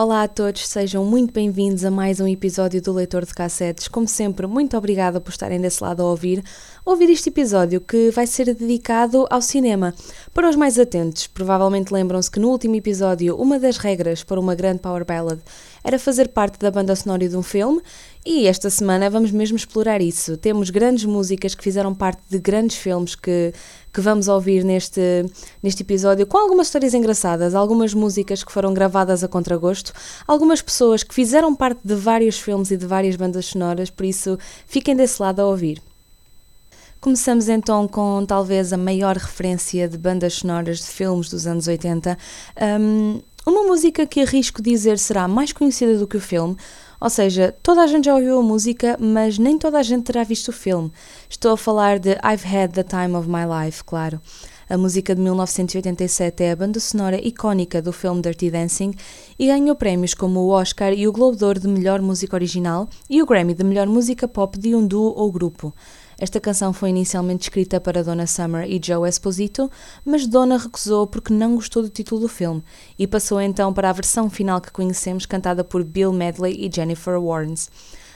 Olá a todos, sejam muito bem-vindos a mais um episódio do Leitor de Cassetes. Como sempre, muito obrigada por estarem desse lado a ouvir, ouvir este episódio que vai ser dedicado ao cinema. Para os mais atentos, provavelmente lembram-se que no último episódio uma das regras para uma grande power ballad era fazer parte da banda sonora de um filme e esta semana vamos mesmo explorar isso. Temos grandes músicas que fizeram parte de grandes filmes que, que vamos ouvir neste, neste episódio, com algumas histórias engraçadas, algumas músicas que foram gravadas a contragosto, algumas pessoas que fizeram parte de vários filmes e de várias bandas sonoras, por isso fiquem desse lado a ouvir. Começamos então com talvez a maior referência de bandas sonoras de filmes dos anos 80. Um, uma música que arrisco dizer será mais conhecida do que o filme, ou seja, toda a gente já ouviu a música, mas nem toda a gente terá visto o filme. Estou a falar de I've Had the Time of My Life, claro. A música de 1987 é a banda sonora icónica do filme Dirty Dancing e ganhou prémios como o Oscar e o Globo de Ouro de Melhor Música Original e o Grammy de Melhor Música Pop de um duo ou grupo. Esta canção foi inicialmente escrita para Donna Summer e Joe Esposito, mas Donna recusou porque não gostou do título do filme e passou então para a versão final que conhecemos, cantada por Bill Medley e Jennifer Warnes.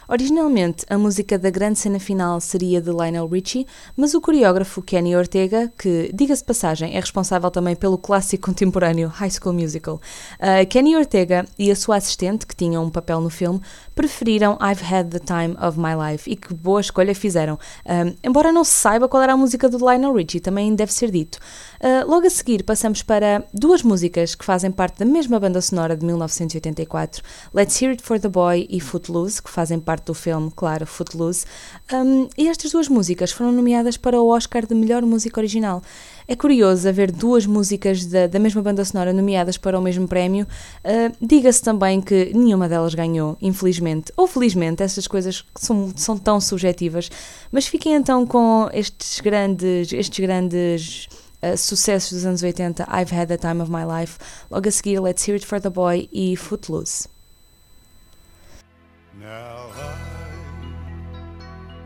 Originalmente, a música da grande cena final seria de Lionel Richie, mas o coreógrafo Kenny Ortega, que, diga-se passagem, é responsável também pelo clássico contemporâneo High School Musical, uh, Kenny Ortega e a sua assistente, que tinham um papel no filme, preferiram I've Had the Time of My Life e que boa escolha fizeram. Um, embora não se saiba qual era a música do Lionel Richie, também deve ser dito. Uh, logo a seguir, passamos para duas músicas que fazem parte da mesma banda sonora de 1984, Let's Hear It for the Boy e Footloose, que fazem parte do filme, claro, Footloose. Um, e estas duas músicas foram nomeadas para o Oscar de Melhor Música Original. É curioso haver duas músicas da, da mesma banda sonora nomeadas para o mesmo prémio. Uh, Diga-se também que nenhuma delas ganhou, infelizmente. Ou felizmente, essas coisas são, são tão subjetivas. Mas fiquem então com estes grandes, estes grandes uh, sucessos dos anos 80, I've Had the Time of My Life. Logo a seguir, Let's Hear It for the Boy e Footloose. Now I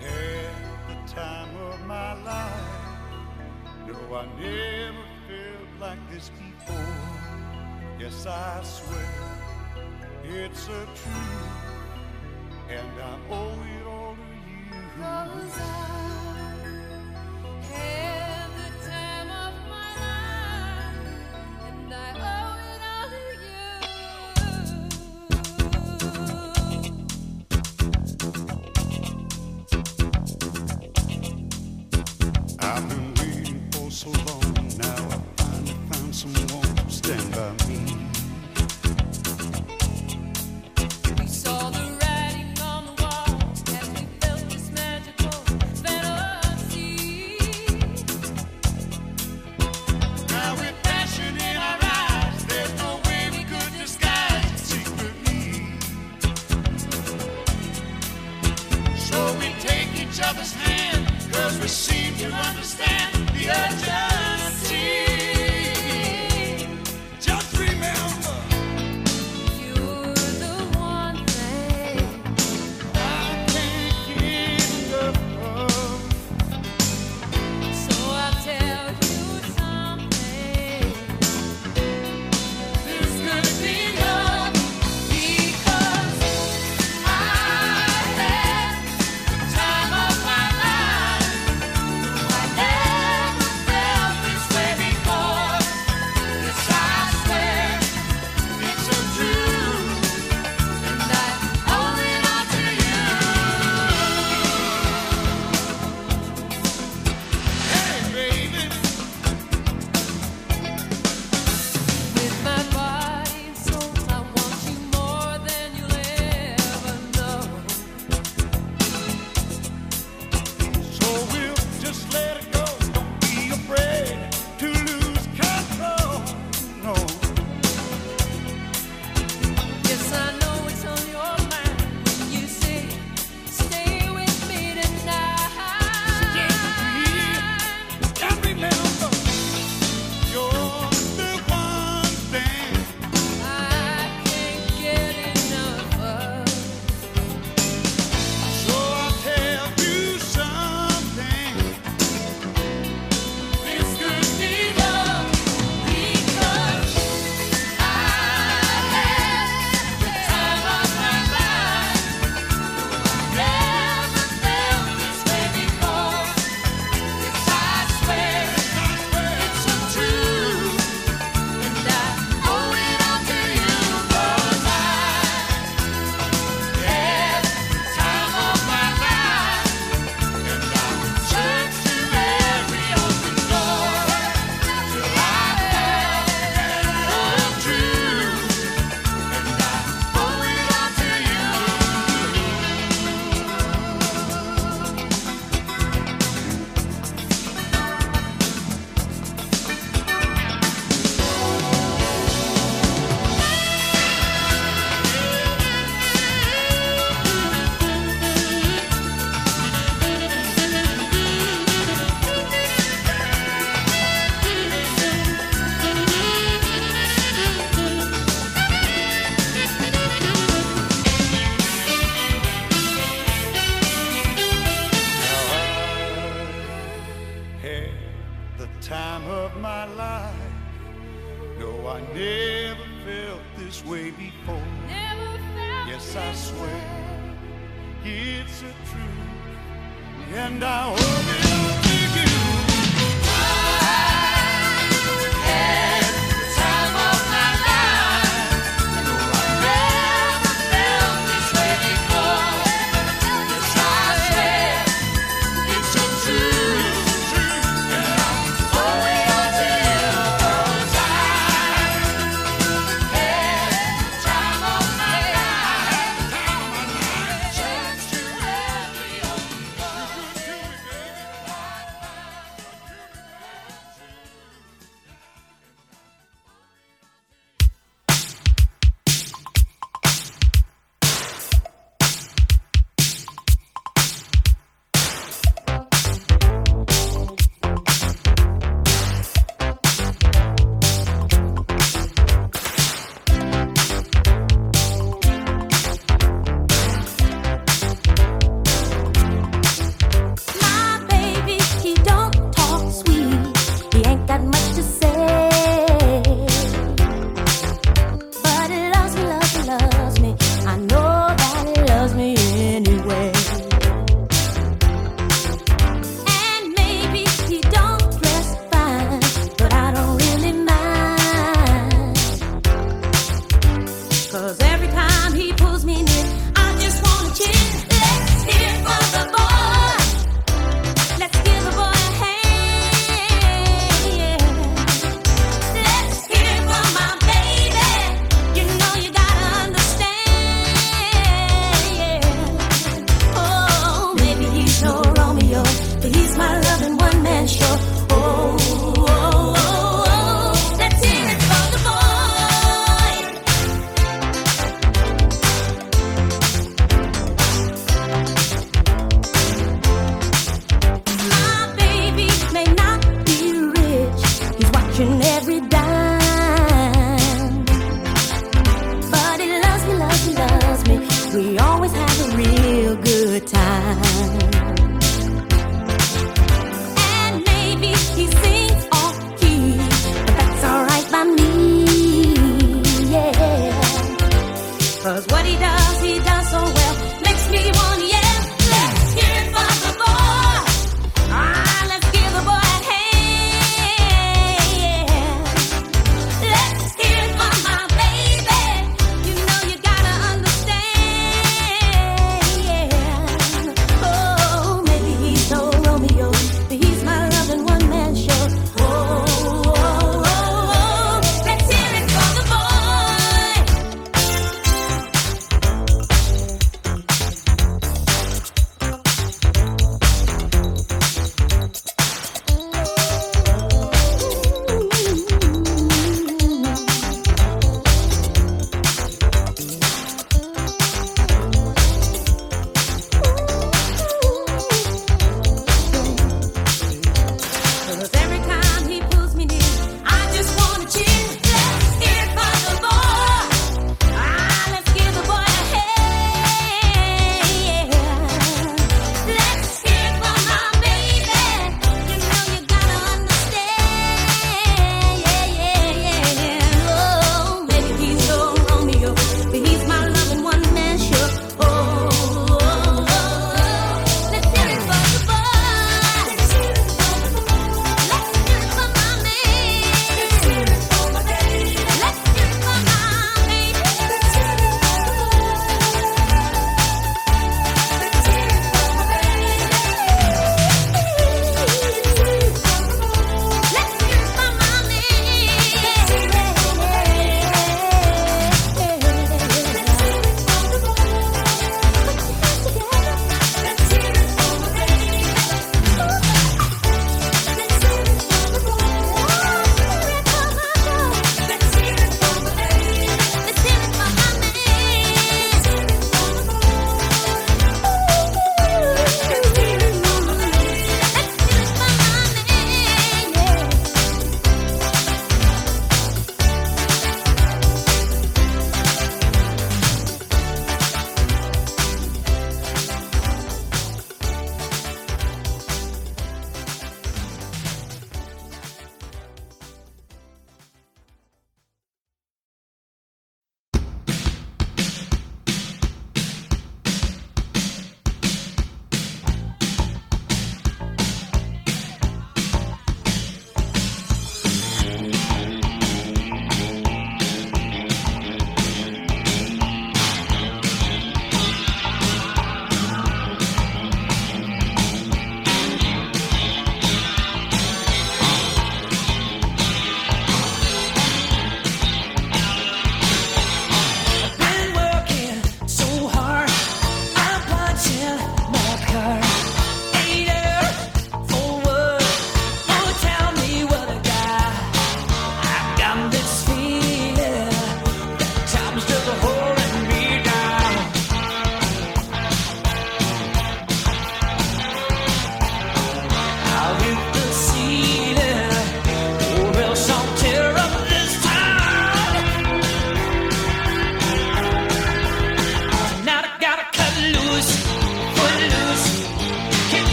had the time of my life. No, I never felt like this before. Yes, I swear it's a truth, and I owe it all to you. Cause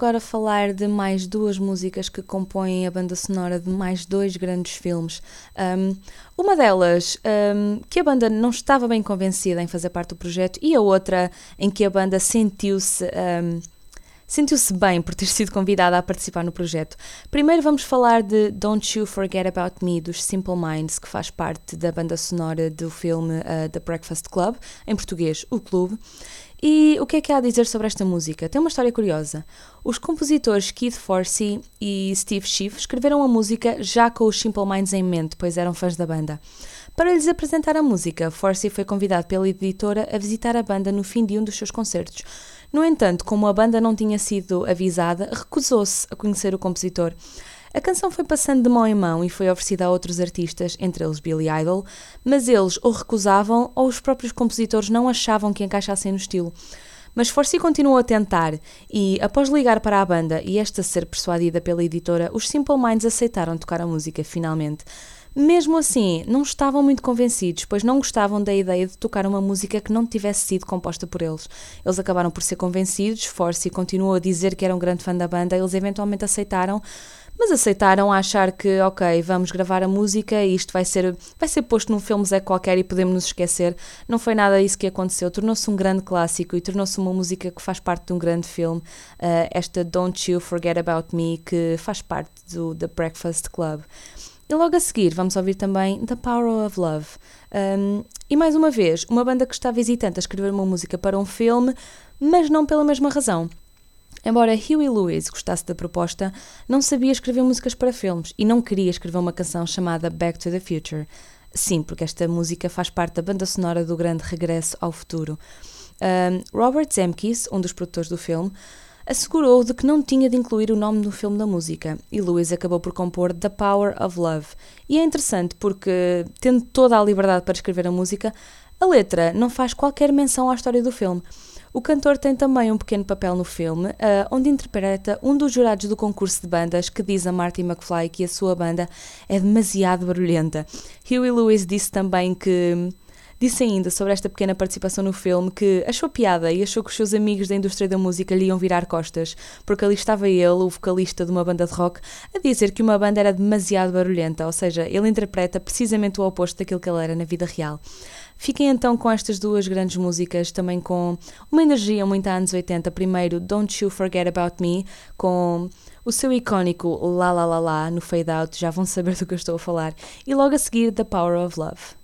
agora falar de mais duas músicas que compõem a banda sonora de mais dois grandes filmes. Um, uma delas, um, que a banda não estava bem convencida em fazer parte do projeto, e a outra em que a banda sentiu-se. Um, sentiu-se bem por ter sido convidada a participar no projeto. Primeiro vamos falar de Don't You Forget About Me dos Simple Minds, que faz parte da banda sonora do filme uh, The Breakfast Club, em português, O Clube. E o que é que há a dizer sobre esta música? Tem uma história curiosa. Os compositores Keith Forsey e Steve Schiff escreveram a música já com os Simple Minds em mente, pois eram fãs da banda. Para lhes apresentar a música, Forsey foi convidado pela editora a visitar a banda no fim de um dos seus concertos. No entanto, como a banda não tinha sido avisada, recusou-se a conhecer o compositor. A canção foi passando de mão em mão e foi oferecida a outros artistas, entre eles Billy Idol, mas eles ou recusavam ou os próprios compositores não achavam que encaixassem no estilo. Mas Forsey continuou a tentar e, após ligar para a banda e esta ser persuadida pela editora, os Simple Minds aceitaram tocar a música finalmente. Mesmo assim, não estavam muito convencidos, pois não gostavam da ideia de tocar uma música que não tivesse sido composta por eles. Eles acabaram por ser convencidos, Forsey continuou a dizer que era um grande fã da banda, eles eventualmente aceitaram, mas aceitaram a achar que, ok, vamos gravar a música e isto vai ser, vai ser posto num filme Zé qualquer e podemos nos esquecer. Não foi nada isso que aconteceu. Tornou-se um grande clássico e tornou-se uma música que faz parte de um grande filme. Uh, esta Don't You Forget About Me, que faz parte do The Breakfast Club. E logo a seguir vamos ouvir também The Power of Love. Um, e mais uma vez, uma banda que estava hesitante a escrever uma música para um filme, mas não pela mesma razão. Embora Huey Lewis gostasse da proposta, não sabia escrever músicas para filmes e não queria escrever uma canção chamada Back to the Future. Sim, porque esta música faz parte da banda sonora do grande Regresso ao Futuro. Um, Robert Zemkis, um dos produtores do filme, assegurou de que não tinha de incluir o nome no filme da música e Lewis acabou por compor The Power of Love. E é interessante porque, tendo toda a liberdade para escrever a música, a letra não faz qualquer menção à história do filme. O cantor tem também um pequeno papel no filme, uh, onde interpreta um dos jurados do concurso de bandas que diz a Marty McFly que a sua banda é demasiado barulhenta. Huey Lewis disse também que. Disse ainda sobre esta pequena participação no filme que achou piada e achou que os seus amigos da indústria da música lhe iam virar costas, porque ali estava ele, o vocalista de uma banda de rock, a dizer que uma banda era demasiado barulhenta, ou seja, ele interpreta precisamente o oposto daquilo que ele era na vida real. Fiquem então com estas duas grandes músicas, também com uma energia muito anos 80. Primeiro, Don't You Forget About Me, com o seu icónico La La La La no fade out, já vão saber do que eu estou a falar. E logo a seguir, The Power of Love.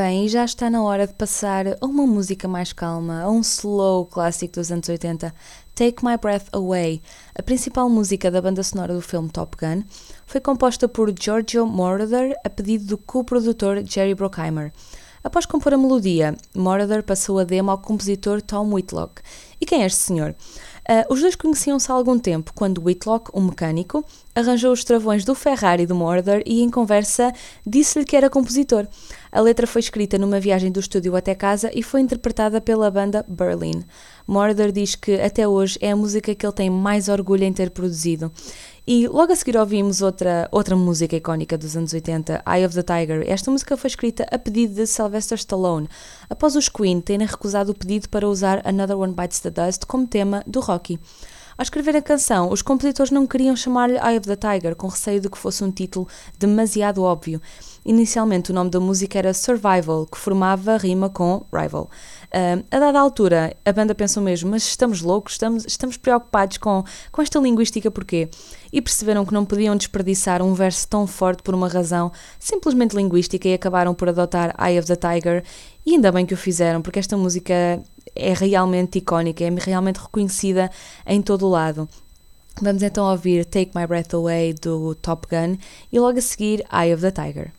Bem, já está na hora de passar a uma música mais calma, a um slow clássico dos anos 80, Take My Breath Away. A principal música da banda sonora do filme Top Gun foi composta por Giorgio Moroder a pedido do co-produtor Jerry Bruckheimer. Após compor a melodia, Moroder passou a demo ao compositor Tom Whitlock. E quem é este senhor? Ah, os dois conheciam-se há algum tempo, quando Whitlock, um mecânico, arranjou os travões do Ferrari do Moroder e, em conversa, disse-lhe que era compositor. A letra foi escrita numa viagem do estúdio até casa e foi interpretada pela banda Berlin. Moroder diz que até hoje é a música que ele tem mais orgulho em ter produzido. E logo a seguir ouvimos outra, outra música icónica dos anos 80, Eye of the Tiger. Esta música foi escrita a pedido de Sylvester Stallone, após os Queen terem recusado o pedido para usar Another One Bites the Dust como tema do Rocky. Ao escrever a canção, os compositores não queriam chamar-lhe Eye of the Tiger, com receio de que fosse um título demasiado óbvio. Inicialmente, o nome da música era Survival, que formava rima com Rival. Ah, a dada altura, a banda pensou mesmo, mas estamos loucos, estamos, estamos preocupados com, com esta linguística porquê? E perceberam que não podiam desperdiçar um verso tão forte por uma razão simplesmente linguística e acabaram por adotar Eye of the Tiger. E ainda bem que o fizeram, porque esta música é realmente icónica, é realmente reconhecida em todo o lado. Vamos então ouvir Take My Breath Away do Top Gun e logo a seguir Eye of the Tiger.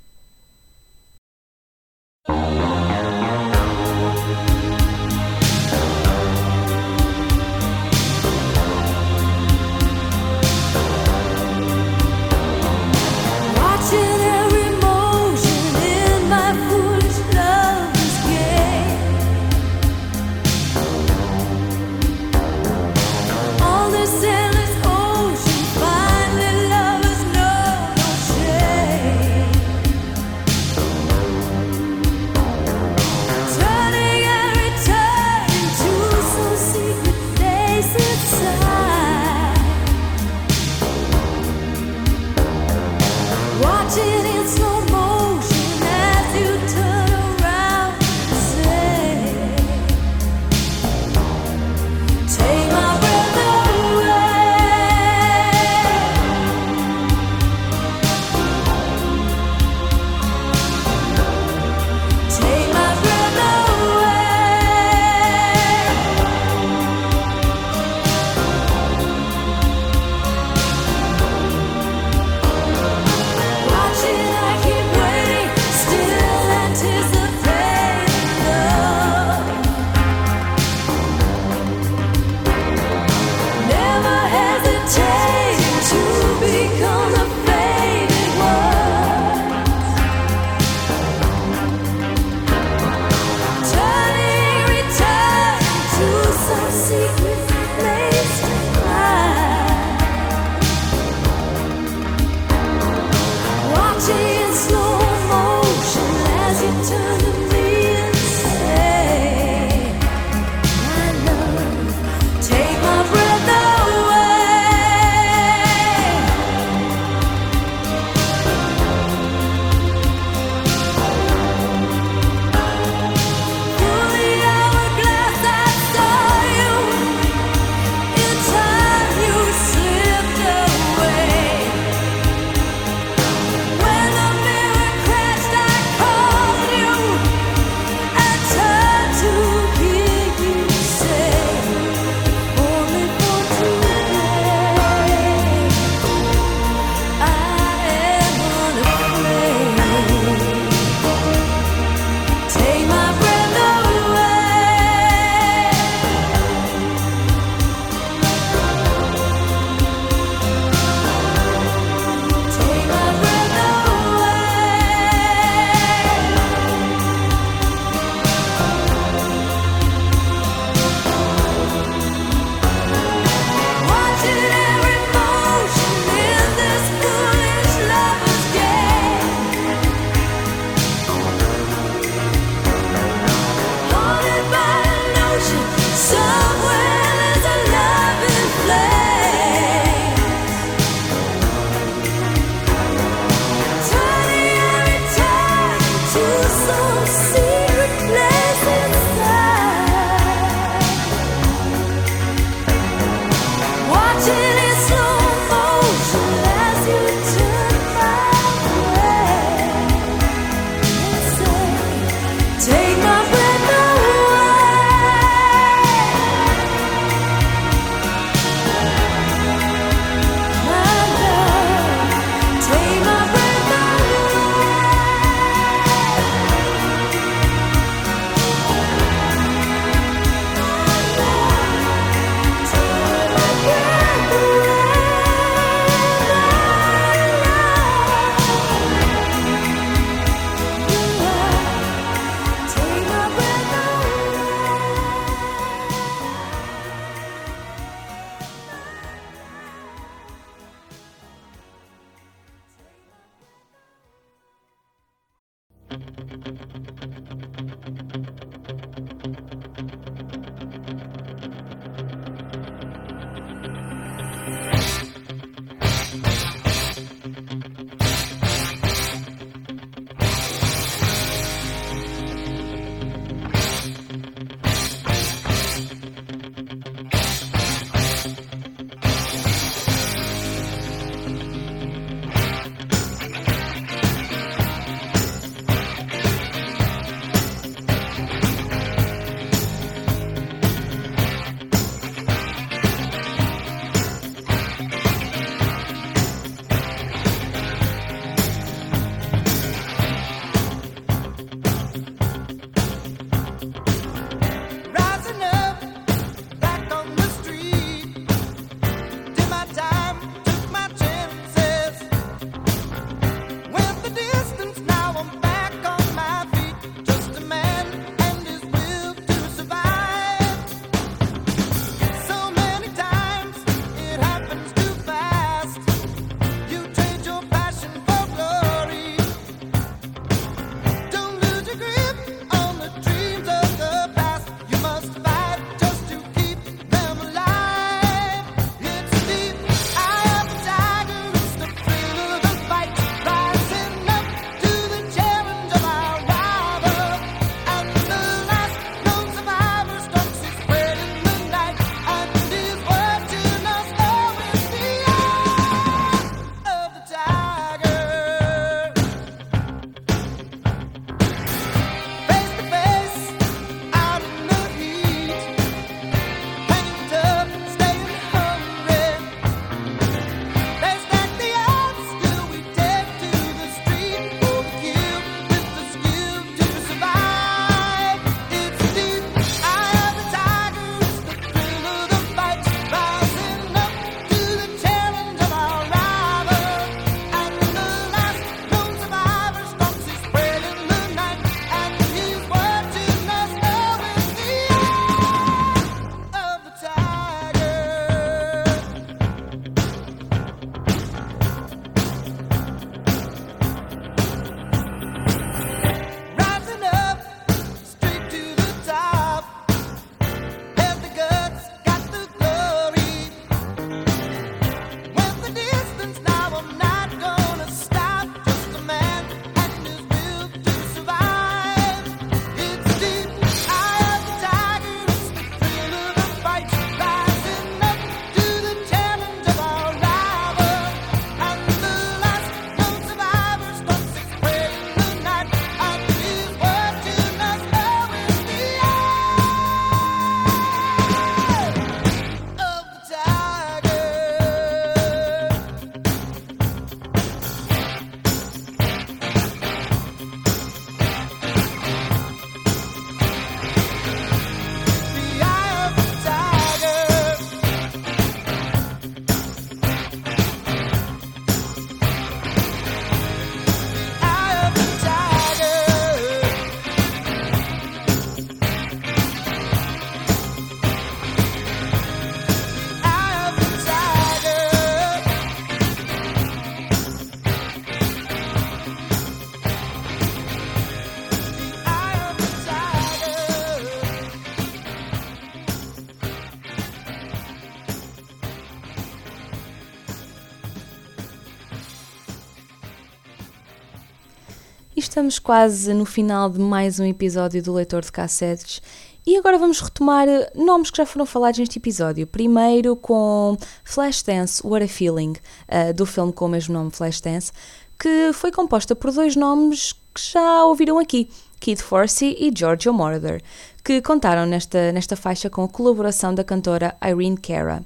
Estamos quase no final de mais um episódio do Leitor de Cassetes e agora vamos retomar eh, nomes que já foram falados neste episódio. Primeiro com Flashdance What a Feeling, uh, do filme com o mesmo nome Flashdance, que foi composta por dois nomes que já ouviram aqui. Kid Forsey e Giorgio Moroder, que contaram nesta, nesta faixa com a colaboração da cantora Irene Cara.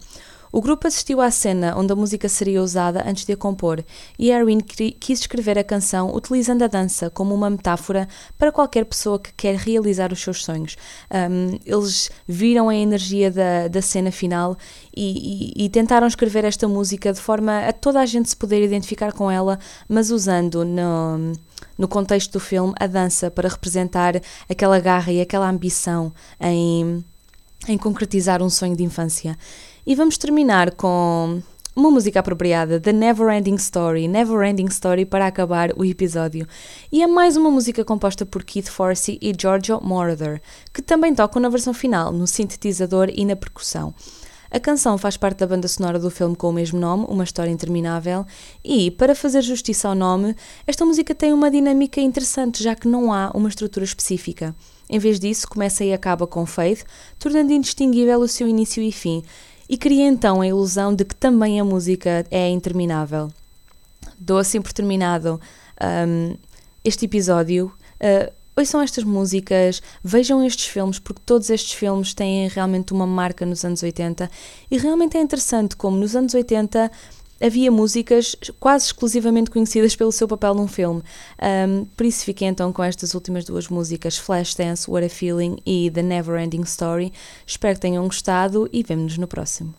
O grupo assistiu à cena onde a música seria usada antes de a compor e cri- quis escrever a canção utilizando a dança como uma metáfora para qualquer pessoa que quer realizar os seus sonhos. Um, eles viram a energia da, da cena final e, e- e tentaram escrever esta música de forma a toda a gente se poder identificar com ela, mas usando no, no contexto do filme a dança para representar aquela garra e aquela ambição em em concretizar um sonho de infância. E vamos terminar com uma música apropriada, The Never Ending Story, Never Ending Story para acabar o episódio. E é mais uma música composta por Keith Forsey e Giorgio Moroder, que também tocam na versão final, no sintetizador e na percussão. A canção faz parte da banda sonora do filme com o mesmo nome, Uma História Interminável, e, para fazer justiça ao nome, esta música tem uma dinâmica interessante, já que não há uma estrutura específica. Em vez disso, começa e acaba com fade, tornando indistinguível o seu início e fim, e cria então a ilusão de que também a música é interminável. Dou assim por terminado um, este episódio. Uh, ouçam estas músicas, vejam estes filmes, porque todos estes filmes têm realmente uma marca nos anos 80 e realmente é interessante como nos anos 80 havia músicas quase exclusivamente conhecidas pelo seu papel num filme. Um, por isso fiquei então com estas últimas duas músicas, Flashdance, What a Feeling e The Never Ending Story. Espero que tenham gostado e vemo-nos no próximo.